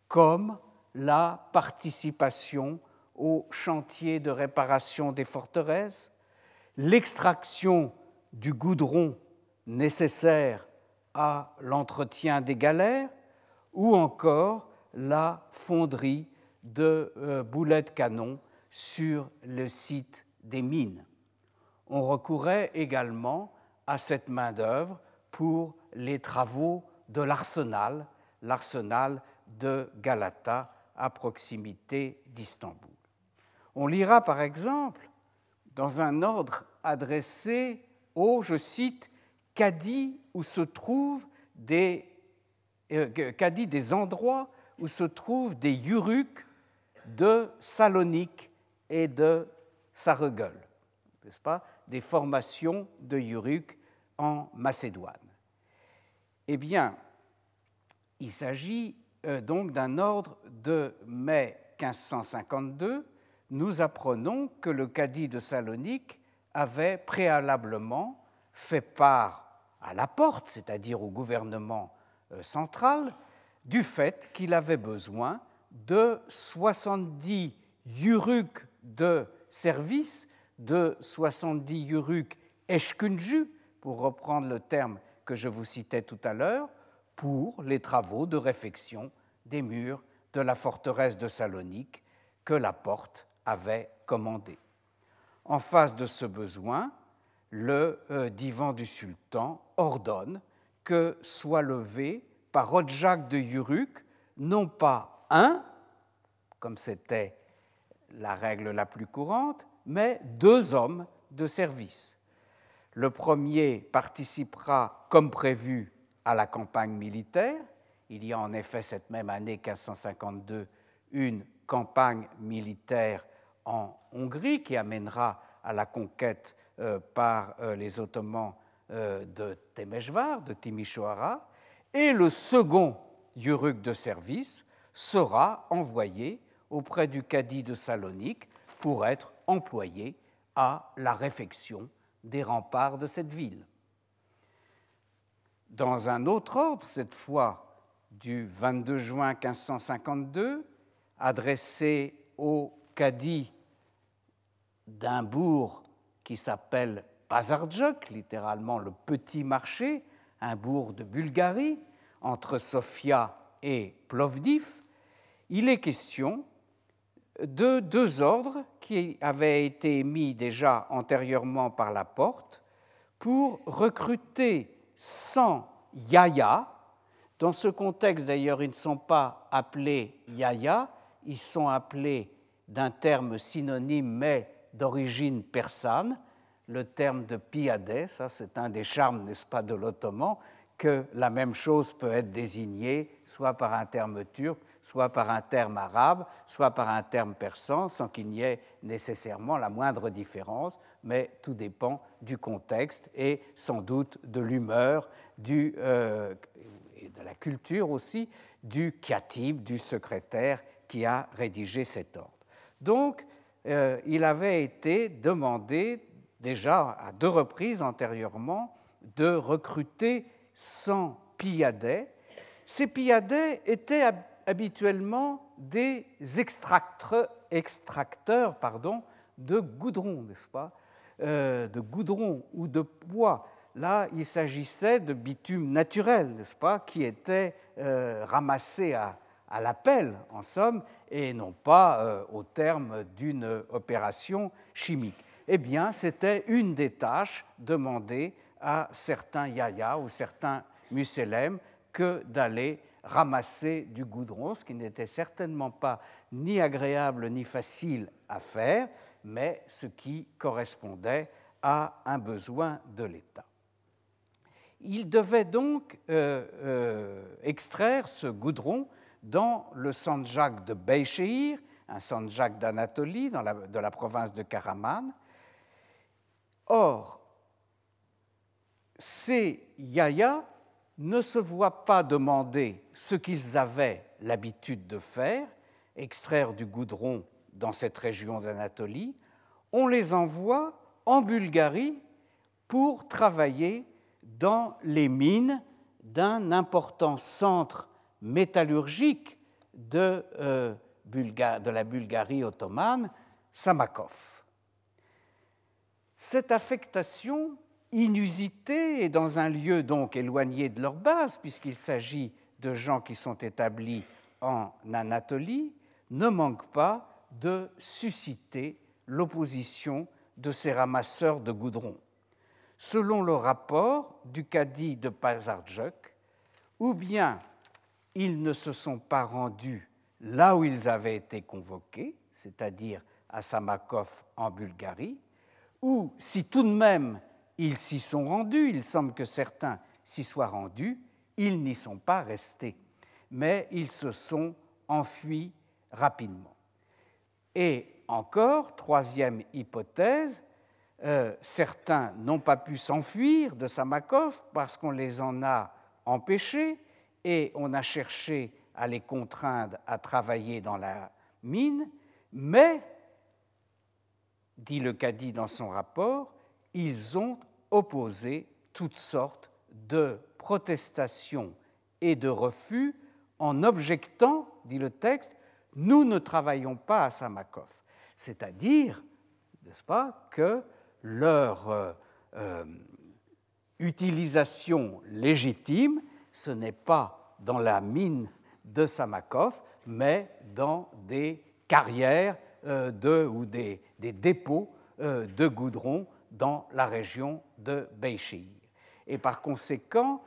comme la participation au chantier de réparation des forteresses, l'extraction du goudron nécessaire à l'entretien des galères, ou encore la fonderie de euh, boulets de canon sur le site des mines. On recourait également à cette main-d'œuvre pour les travaux de l'arsenal, l'arsenal de Galata à proximité d'Istanbul. On lira par exemple dans un ordre adressé au, je cite, Cadi où euh, des endroits où se trouvent des yuruks de Salonique et de Sarregueul, n'est-ce pas, des formations de yuruks en Macédoine. Eh bien, il s'agit euh, donc d'un ordre de mai 1552. Nous apprenons que le cadi de Salonique avait préalablement fait part à la porte, c'est-à-dire au gouvernement euh, central, du fait qu'il avait besoin de 70 yuruks de service, de 70 yuruks eshkunju, pour reprendre le terme que je vous citais tout à l'heure, pour les travaux de réfection des murs de la forteresse de Salonique que la porte avait commandé. En face de ce besoin, le euh, divan du sultan ordonne que soit levé par Rodjak de Yuruk non pas un, comme c'était la règle la plus courante, mais deux hommes de service. Le premier participera, comme prévu, à la campagne militaire. Il y a en effet cette même année 1552 une campagne militaire en Hongrie qui amènera à la conquête par euh, les Ottomans euh, de Temeshvar, de Timișoara, et le second Yuruk de service sera envoyé auprès du cadi de Salonique pour être employé à la réfection des remparts de cette ville. Dans un autre ordre, cette fois du 22 juin 1552, adressé au cadi d'un bourg qui s'appelle Pazardjok, littéralement le petit marché, un bourg de Bulgarie, entre Sofia et Plovdiv, il est question de deux ordres qui avaient été émis déjà antérieurement par la porte pour recruter 100 yaya. Dans ce contexte, d'ailleurs, ils ne sont pas appelés yaya, ils sont appelés d'un terme synonyme mais d'origine persane, le terme de piadé, ça c'est un des charmes, n'est-ce pas, de l'ottoman, que la même chose peut être désignée soit par un terme turc, soit par un terme arabe, soit par un terme persan, sans qu'il n'y ait nécessairement la moindre différence, mais tout dépend du contexte et sans doute de l'humeur, euh, et de la culture aussi, du katib, du secrétaire qui a rédigé cet ordre. Donc, euh, il avait été demandé déjà à deux reprises antérieurement de recruter 100 pilladets. Ces pilladets étaient habituellement des extracteurs, de goudron, n'est-ce pas? Euh, De goudron ou de bois. Là, il s'agissait de bitume naturel, n'est-ce pas, qui était euh, ramassé à, à la pelle, en somme, et non pas euh, au terme d'une opération chimique. Eh bien, c'était une des tâches demandées à certains yaya ou certains musélèmes que d'aller ramasser du goudron, ce qui n'était certainement pas ni agréable ni facile à faire, mais ce qui correspondait à un besoin de l'État. Il devait donc euh, euh, extraire ce goudron dans le Sanjak de Beyşehir, un Sanjak d'Anatolie, de la province de Karaman. Or, ces yaya ne se voient pas demander ce qu'ils avaient l'habitude de faire, extraire du goudron dans cette région d'Anatolie, on les envoie en Bulgarie pour travailler dans les mines d'un important centre métallurgique de, euh, de la Bulgarie ottomane, Samakov. Cette affectation inusitée et dans un lieu donc éloigné de leur base, puisqu'il s'agit de gens qui sont établis en Anatolie, ne manque pas de susciter l'opposition de ces ramasseurs de goudron. Selon le rapport du cadi de Pazardjuk, ou bien ils ne se sont pas rendus là où ils avaient été convoqués, c'est-à-dire à Samakov en Bulgarie, ou si tout de même ils s'y sont rendus, il semble que certains s'y soient rendus, ils n'y sont pas restés, mais ils se sont enfuis rapidement. Et encore, troisième hypothèse, euh, certains n'ont pas pu s'enfuir de Samakov parce qu'on les en a empêchés et on a cherché à les contraindre à travailler dans la mine, mais, dit le cadi dans son rapport, ils ont opposé toutes sortes de protestations et de refus en objectant, dit le texte, nous ne travaillons pas à Samakov. C'est-à-dire, n'est-ce pas, que leur euh, euh, utilisation légitime, ce n'est pas dans la mine de Samakov, mais dans des carrières euh, de, ou des, dépôts de goudron dans la région de Beishir. Et par conséquent,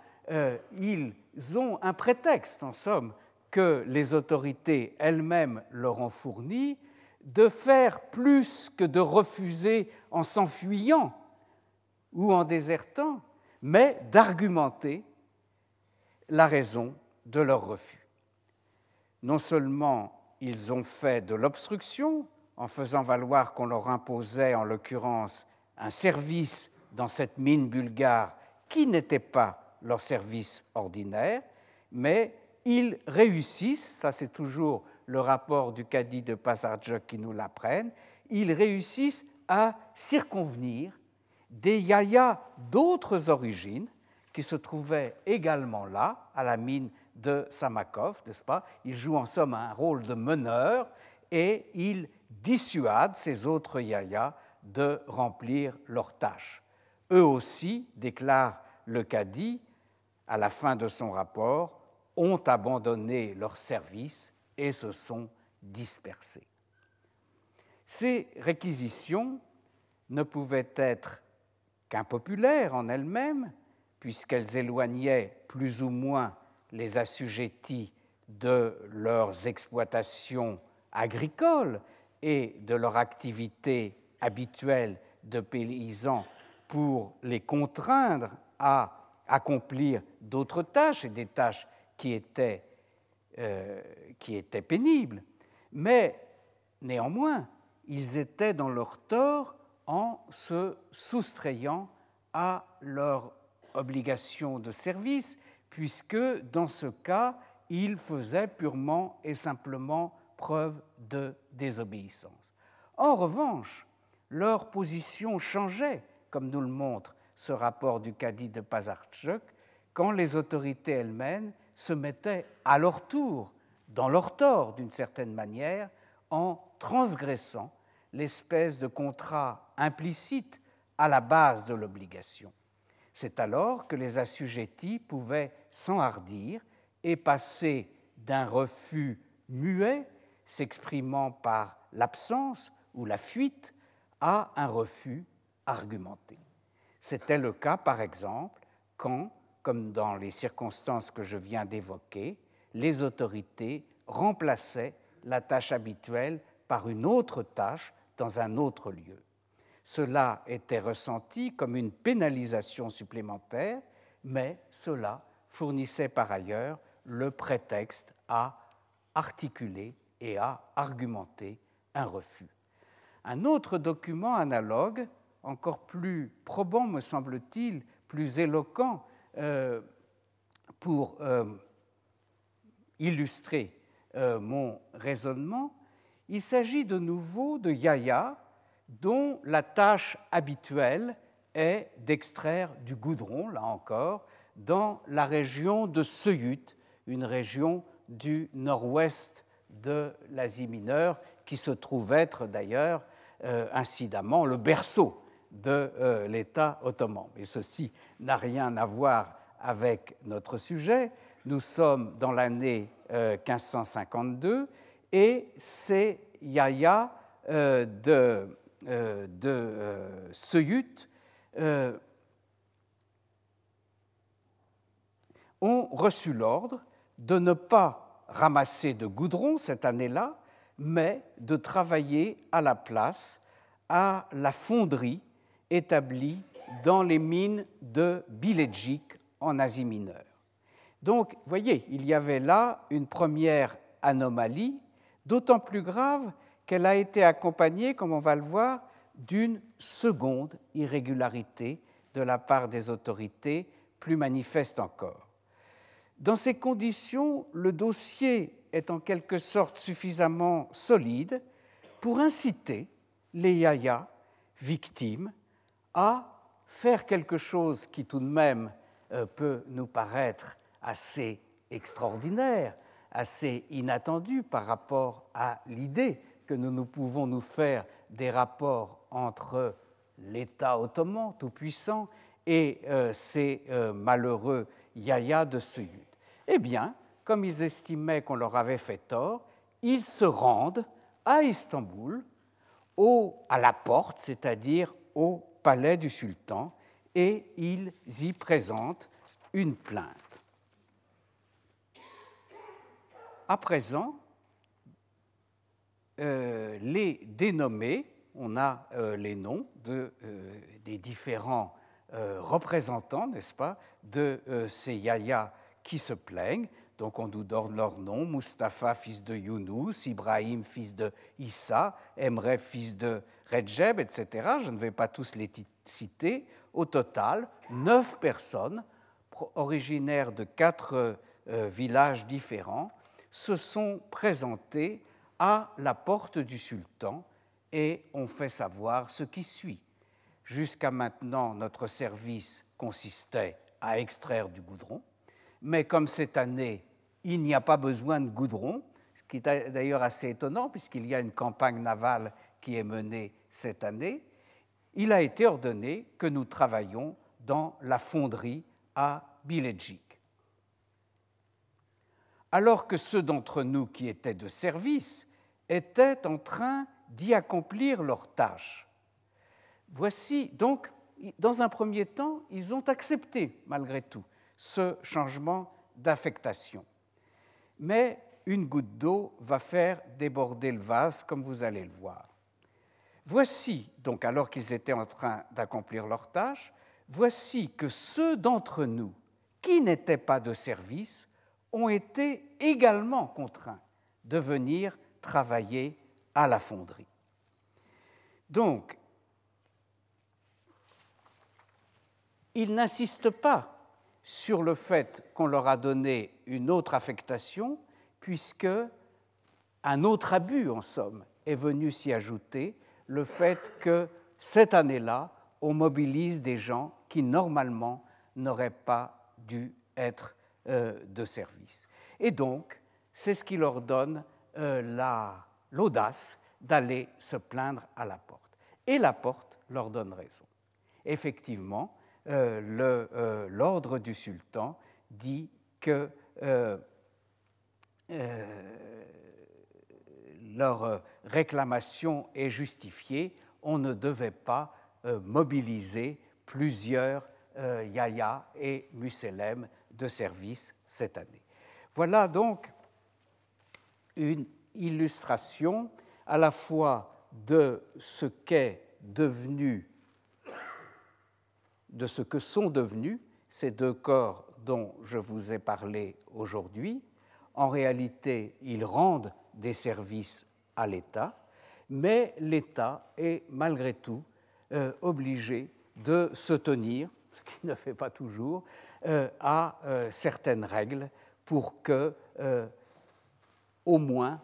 ils ont un prétexte, en somme, que les autorités elles-mêmes leur ont fourni de faire plus que de refuser en s'enfuyant ou en désertant, mais d'argumenter la raison de leur refus. Non seulement ils ont fait de l'obstruction en faisant valoir qu'on leur imposait en l'occurrence un service dans cette mine bulgare qui n'était pas leur service ordinaire, mais ils réussissent, ça c'est toujours le rapport du cadi de Pazardjuk qui nous l'apprennent, ils réussissent à circonvenir des yayas d'autres origines qui se trouvaient également là, à la mine de Samakov, n'est-ce pas? Ils jouent en somme un rôle de meneur et ils dissuadent ces autres yayas de remplir leurs tâches. Eux aussi, déclare le cadi à la fin de son rapport, ont abandonné leur service et se sont dispersés. Ces réquisitions ne pouvaient être qu'impopulaires en elles-mêmes, puisqu'elles éloignaient plus ou moins les assujettis de leurs exploitations agricoles et de leur activité habituelle de paysans pour les contraindre à accomplir d'autres tâches et des tâches qui étaient euh, qui étaient pénibles, mais néanmoins, ils étaient dans leur tort en se soustrayant à leur obligation de service, puisque dans ce cas, ils faisaient purement et simplement preuve de désobéissance. En revanche, leur position changeait, comme nous le montre ce rapport du cadi de Pazarchuk, quand les autorités elles-mêmes se mettaient à leur tour dans leur tort d'une certaine manière en transgressant l'espèce de contrat implicite à la base de l'obligation. C'est alors que les assujettis pouvaient s'enhardir et passer d'un refus muet, s'exprimant par l'absence ou la fuite, à un refus argumenté. C'était le cas, par exemple, quand, comme dans les circonstances que je viens d'évoquer, les autorités remplaçaient la tâche habituelle par une autre tâche dans un autre lieu. Cela était ressenti comme une pénalisation supplémentaire, mais cela fournissait par ailleurs le prétexte à articuler et à argumenter un refus. Un autre document analogue, encore plus probant, me semble-t-il, plus éloquent euh, pour euh, illustrer euh, mon raisonnement, il s'agit de nouveau de Yaya, dont la tâche habituelle est d'extraire du goudron, là encore, dans la région de Seyut, une région du nord-ouest de l'Asie mineure, qui se trouve être d'ailleurs euh, incidemment le berceau de euh, l'État ottoman. Mais ceci n'a rien à voir avec notre sujet. Nous sommes dans l'année 1552 euh, et c'est Yahya de, de Seyut ont reçu l'ordre de ne pas ramasser de goudron cette année-là, mais de travailler à la place à la fonderie établie dans les mines de Biledjik en Asie mineure. Donc, voyez, il y avait là une première anomalie, d'autant plus grave qu'elle a été accompagnée, comme on va le voir, d'une seconde irrégularité de la part des autorités, plus manifeste encore. Dans ces conditions, le dossier est en quelque sorte suffisamment solide pour inciter les yayas victimes à faire quelque chose qui tout de même euh, peut nous paraître assez extraordinaire, assez inattendu par rapport à l'idée que nous, nous pouvons nous faire des rapports entre l'État ottoman tout-puissant et euh, ces euh, malheureux yayas de Seyud. Eh bien, comme ils estimaient qu'on leur avait fait tort, ils se rendent à Istanbul, au, à la porte, c'est-à-dire au palais du sultan, et ils y présentent une plainte. À présent, euh, les dénommés, on a euh, les noms de, euh, des différents représentants, n'est-ce pas, de ces yayas qui se plaignent. Donc on nous donne leur nom, Mustapha, fils de Younous, Ibrahim, fils de Issa, Emre, fils de Rejeb, etc. Je ne vais pas tous les citer. Au total, neuf personnes, originaires de quatre villages différents, se sont présentées à la porte du sultan et ont fait savoir ce qui suit. Jusqu'à maintenant, notre service consistait à extraire du goudron, mais comme cette année, il n'y a pas besoin de goudron, ce qui est d'ailleurs assez étonnant puisqu'il y a une campagne navale qui est menée cette année, il a été ordonné que nous travaillions dans la fonderie à Biledjik. Alors que ceux d'entre nous qui étaient de service étaient en train d'y accomplir leur tâche. Voici donc, dans un premier temps, ils ont accepté malgré tout ce changement d'affectation mais une goutte d'eau va faire déborder le vase, comme vous allez le voir. Voici, donc alors qu'ils étaient en train d'accomplir leur tâche, voici que ceux d'entre nous qui n'étaient pas de service ont été également contraints de venir travailler à la fonderie. Donc, ils n'insistent pas sur le fait qu'on leur a donné une autre affectation, puisque un autre abus, en somme, est venu s'y ajouter, le fait que cette année-là, on mobilise des gens qui normalement n'auraient pas dû être euh, de service. Et donc, c'est ce qui leur donne euh, l'audace d'aller se plaindre à la porte. Et la porte leur donne raison. Effectivement, euh, euh, l'ordre du sultan dit que euh, leur réclamation est justifiée, on ne devait pas mobiliser plusieurs Yaya et Muselem de service cette année. Voilà donc une illustration à la fois de ce qu'est devenu de ce que sont devenus ces deux corps dont je vous ai parlé aujourd'hui. En réalité, ils rendent des services à l'État, mais l'État est malgré tout euh, obligé de se tenir, ce qu'il ne fait pas toujours, euh, à euh, certaines règles pour que, au moins,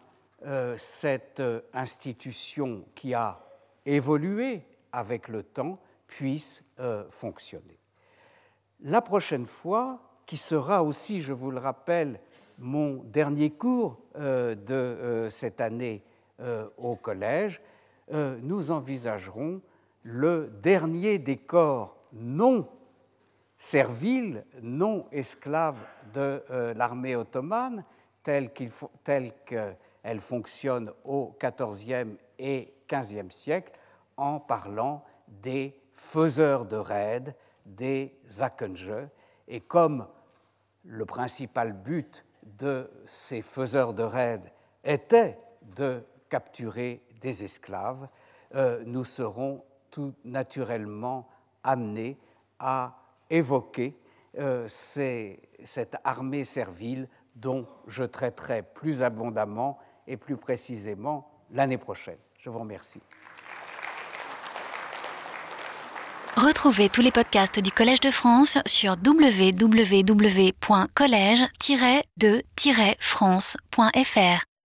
cette institution qui a évolué avec le temps puisse euh, fonctionner. La prochaine fois, qui sera aussi, je vous le rappelle, mon dernier cours euh, de euh, cette année euh, au collège, nous envisagerons le dernier des corps non serviles, non esclaves de l'armée ottomane, telle qu'elle fonctionne au XIVe et XVe siècle, en parlant des faiseurs de raids, des Zakenje, et comme le principal but de ces faiseurs de raids était de capturer des esclaves, euh, nous serons tout naturellement amenés à évoquer euh, cette armée servile dont je traiterai plus abondamment et plus précisément l'année prochaine. Je vous remercie. Retrouvez tous les podcasts du Collège de France sur www.collège-de-france.fr.